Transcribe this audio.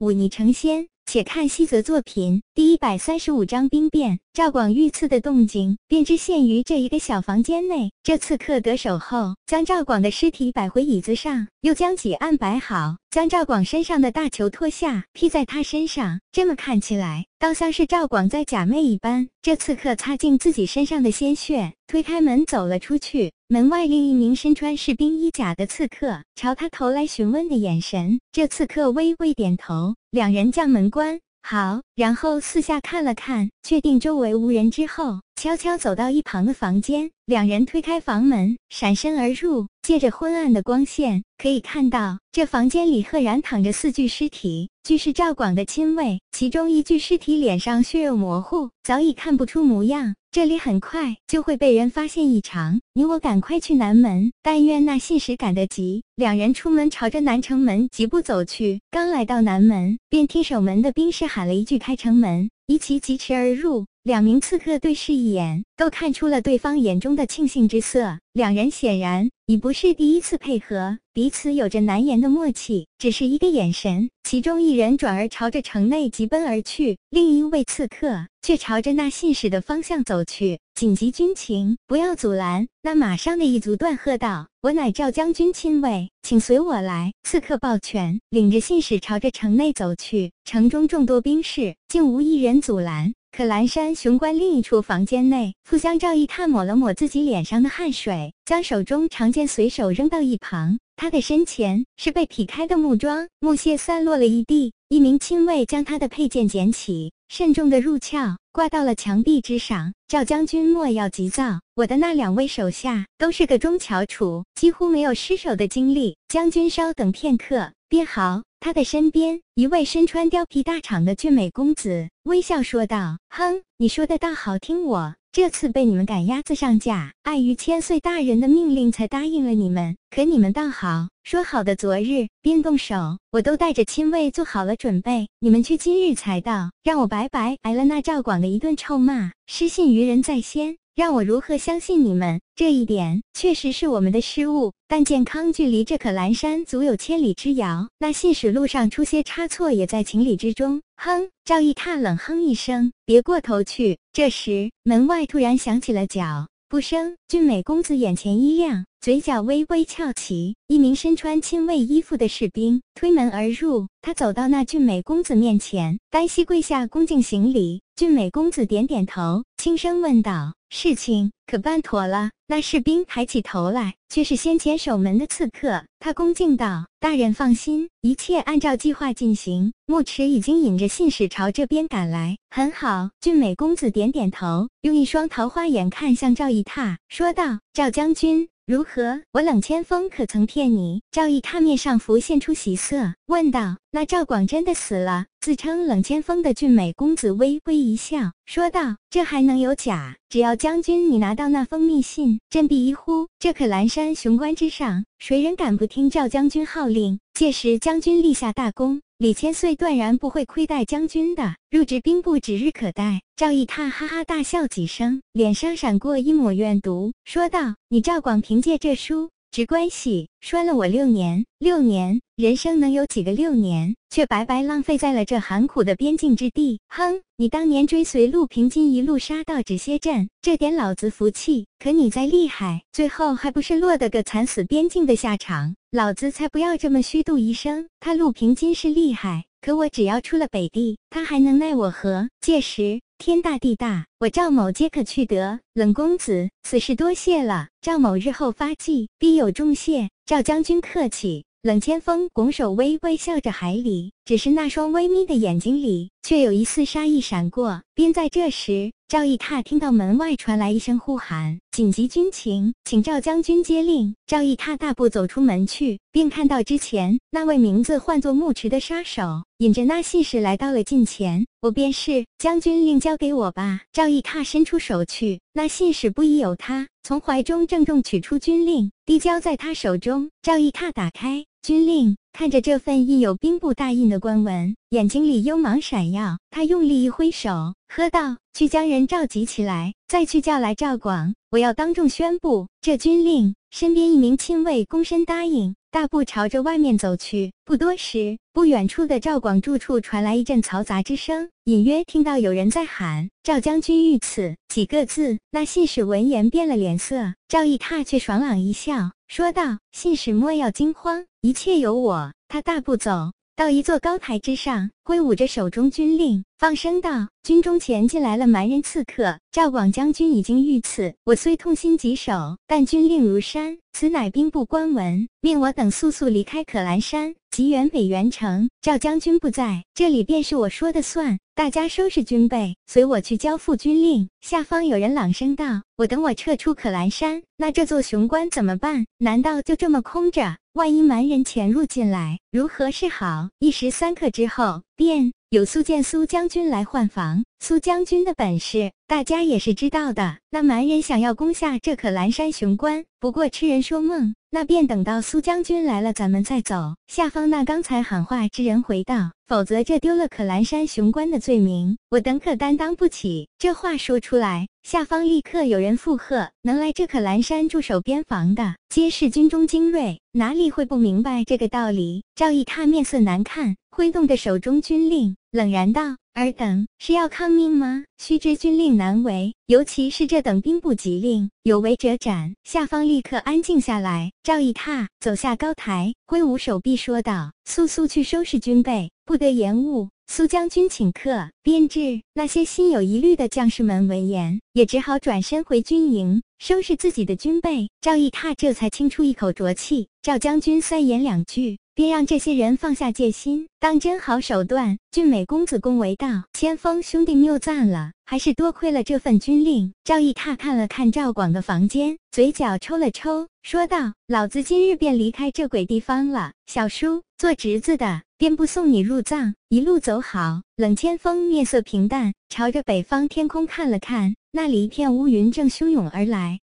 忤逆成仙。且看西泽作品第一百三十五章兵变。赵广遇刺的动静，便知限于这一个小房间内。这刺客得手后，将赵广的尸体摆回椅子上，又将几案摆好，将赵广身上的大球脱下，披在他身上。这么看起来，倒像是赵广在假寐一般。这刺客擦净自己身上的鲜血，推开门走了出去。门外另一名身穿士兵衣甲的刺客朝他投来询问的眼神。这刺客微微点头，两人将门关好，然后四下看了看，确定周围无人之后，悄悄走到一旁的房间。两人推开房门，闪身而入。借着昏暗的光线，可以看到这房间里赫然躺着四具尸体，俱是赵广的亲卫。其中一具尸体脸上血肉模糊，早已看不出模样。这里很快就会被人发现异常，你我赶快去南门。但愿那信使赶得及。两人出门，朝着南城门疾步走去。刚来到南门，便听守门的兵士喊了一句：“开城门！”一齐疾驰而入。两名刺客对视一眼，都看出了对方眼中的庆幸之色。两人显然已不是第一次配合，彼此有着难言的默契。只是一个眼神，其中一人转而朝着城内疾奔而去，另一位刺客却朝着那信使的方向走去。紧急军情，不要阻拦！那马上的一族断喝道：“我乃赵将军亲卫，请随我来。”刺客抱拳，领着信使朝着城内走去。城中众多兵士，竟无一人阻拦。可蓝山雄关另一处房间内，傅香赵一看抹了抹自己脸上的汗水，将手中长剑随手扔到一旁。他的身前是被劈开的木桩，木屑散落了一地。一名亲卫将他的佩剑捡起，慎重的入鞘，挂到了墙壁之上。赵将军莫要急躁，我的那两位手下都是个中翘楚，几乎没有失手的经历。将军稍等片刻，便好。他的身边，一位身穿貂皮大氅的俊美公子微笑说道：“哼，你说的倒好听。我这次被你们赶鸭子上架，碍于千岁大人的命令才答应了你们。可你们倒好，说好的昨日便动手，我都带着亲卫做好了准备，你们却今日才到，让我白白挨了那赵广的一顿臭骂，失信于人在先。”让我如何相信你们？这一点确实是我们的失误。但健康距离这可兰山足有千里之遥，那信使路上出些差错也在情理之中。哼！赵毅踏冷哼一声，别过头去。这时门外突然响起了脚步声，俊美公子眼前一亮，嘴角微微翘起。一名身穿亲卫衣服的士兵推门而入，他走到那俊美公子面前，单膝跪下恭敬行礼。俊美公子点点头，轻声问道。事情可办妥了？那士兵抬起头来，却是先前守门的刺客。他恭敬道：“大人放心，一切按照计划进行。牧池已经引着信使朝这边赶来。”很好。俊美公子点点头，用一双桃花眼看向赵一踏，说道：“赵将军。”如何？我冷千锋可曾骗你？赵义他面上浮现出喜色，问道：“那赵广真的死了？”自称冷千锋的俊美公子微微一笑，说道：“这还能有假？只要将军你拿到那封密信，振臂一呼，这可蓝山雄关之上，谁人敢不听赵将军号令？届时将军立下大功。”李千岁断然不会亏待将军的，入职兵部指日可待。赵义踏哈哈大笑几声，脸上闪过一抹怨毒，说道：“你赵广凭借这书。”直关系拴了我六年，六年人生能有几个六年，却白白浪费在了这寒苦的边境之地。哼，你当年追随陆平金一路杀到止歇镇，这点老子服气。可你再厉害，最后还不是落得个惨死边境的下场？老子才不要这么虚度一生。他陆平金是厉害，可我只要出了北地，他还能奈我何？届时。天大地大，我赵某皆可去得。冷公子，此事多谢了。赵某日后发迹，必有重谢。赵将军客气。冷千锋拱手微微笑着，海里只是那双微眯的眼睛里，却有一丝杀意闪过。便在这时，赵义踏听到门外传来一声呼喊：“紧急军情，请赵将军接令。”赵义踏大步走出门去，便看到之前那位名字唤作木池的杀手，引着那信使来到了近前。我便是将军令，交给我吧。赵义踏伸出手去，那信使不疑有他，从怀中郑重取出军令，递交在他手中。赵义踏打开。军令。看着这份印有兵部大印的官文，眼睛里幽芒闪耀。他用力一挥手，喝道：“去将人召集起来，再去叫来赵广。我要当众宣布这军令。”身边一名亲卫躬身答应，大步朝着外面走去。不多时，不远处的赵广住处传来一阵嘈杂之声，隐约听到有人在喊：“赵将军遇刺。”几个字。那信使闻言变了脸色，赵义踏却爽朗一笑，说道：“信使莫要惊慌，一切有我。”他大步走到一座高台之上，挥舞着手中军令，放声道：“军中前进来了蛮人刺客，赵广将军已经遇刺。我虽痛心疾首，但军令如山，此乃兵部官文，命我等速速离开可兰山。”吉原北原城，赵将军不在这里，便是我说的算。大家收拾军备，随我去交付军令。下方有人朗声道：“我等我撤出可兰山，那这座雄关怎么办？难道就这么空着？万一蛮人潜入进来，如何是好？”一时三刻之后，便。有苏见苏将军来换防，苏将军的本事大家也是知道的。那蛮人想要攻下这可蓝山雄关，不过痴人说梦。那便等到苏将军来了，咱们再走。下方那刚才喊话之人回道：“否则这丢了可兰山雄关的罪名，我等可担当不起。”这话说出来，下方立刻有人附和：“能来这可兰山驻守边防的，皆是军中精锐，哪里会不明白这个道理？”赵毅他面色难看。挥动着手中军令，冷然道：“尔等是要抗命吗？须知军令难违，尤其是这等兵部急令，有违者斩。”下方立刻安静下来。赵义踏走下高台，挥舞手臂说道：“速速去收拾军备，不得延误。”苏将军请客，编制那些心有疑虑的将士们闻言，也只好转身回军营，收拾自己的军备。赵义踏这才清出一口浊气。赵将军三言两句。便让这些人放下戒心，当真好手段。俊美公子恭维道：“千峰兄弟谬赞了，还是多亏了这份军令。”赵毅踏看了看赵广的房间，嘴角抽了抽，说道：“老子今日便离开这鬼地方了。小叔，做侄子的便不送你入藏，一路走好。”冷千峰面色平淡，朝着北方天空看了看，那里一片乌云正汹涌而来。